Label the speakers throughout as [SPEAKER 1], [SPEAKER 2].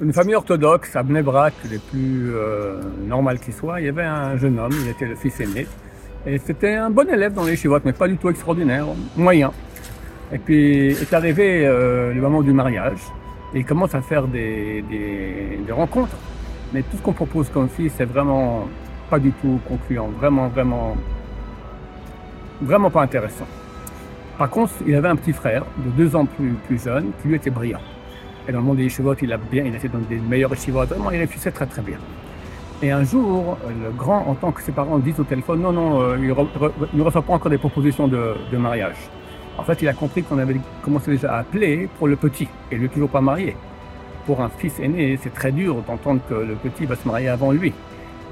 [SPEAKER 1] une famille orthodoxe à Bnebrak, les plus euh, normales qui soient, il y avait un jeune homme, il était le fils aîné. Et c'était un bon élève dans les chivotes, mais pas du tout extraordinaire, moyen. Et puis est arrivé euh, le moment du mariage, et il commence à faire des, rencontres. Mais tout ce qu'on propose comme fille, c'est vraiment pas du tout concluant, vraiment, vraiment, vraiment pas intéressant. Par contre, il avait un petit frère de deux ans plus jeune qui lui était brillant. Et dans le monde des yeshivotes, il a bien, il était dans des meilleurs yeshivotes, vraiment, il réussissait très très bien. Et un jour, le grand, en tant que ses parents disent au téléphone, non, non, euh, il ne reçoit pas encore des propositions de, mariage. En fait, il a compris qu'on avait commencé déjà à appeler pour le petit, et lui toujours pas marié. Pour un fils aîné, c'est très dur d'entendre que le petit va se marier avant lui.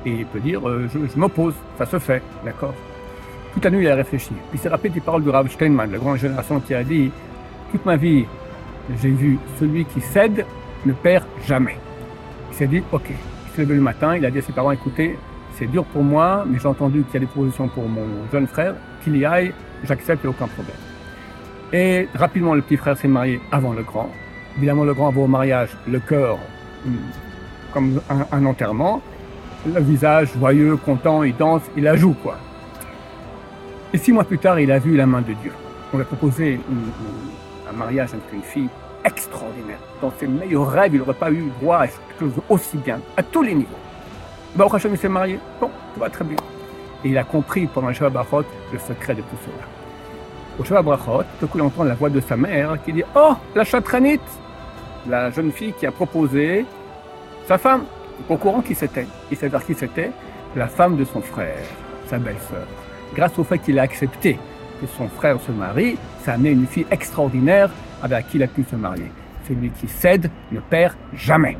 [SPEAKER 1] Et il peut dire, euh, je, je m'oppose, ça se fait, d'accord? Toute la nuit, il a réfléchi. Puis il s'est rappelé des paroles de Rav Steinman, la grande génération qui a dit Toute ma vie, j'ai vu celui qui cède ne perd jamais. Il s'est dit Ok. Il s'est levé le matin, il a dit à ses parents Écoutez, c'est dur pour moi, mais j'ai entendu qu'il y a des propositions pour mon jeune frère, qu'il y aille, j'accepte, il n'y a aucun problème. Et rapidement, le petit frère s'est marié avant le grand. Évidemment, le grand va au mariage, le cœur comme un, un enterrement, le visage joyeux, content, il danse, il la joue, quoi. Et six mois plus tard, il a vu la main de Dieu. On lui a proposé une, un mariage avec une fille extraordinaire. Dans ses meilleurs rêves, il n'aurait pas eu droit à quelque chose aussi bien, à tous les niveaux. Bah, Hachem, il s'est marié. Bon, tout va très bien. Et il a compris pendant le Shabbat Brachot le secret de tout cela. Au Shabbat Brachot, tout coup, il entend la voix de sa mère qui dit Oh, la chatranite La jeune fille qui a proposé sa femme. Au courant qui c'était. Il savait qui c'était La femme de son frère, sa belle-sœur grâce au fait qu'il a accepté que son frère se marie, ça a amené une fille extraordinaire avec qui il a pu se marier. Celui qui cède ne perd jamais.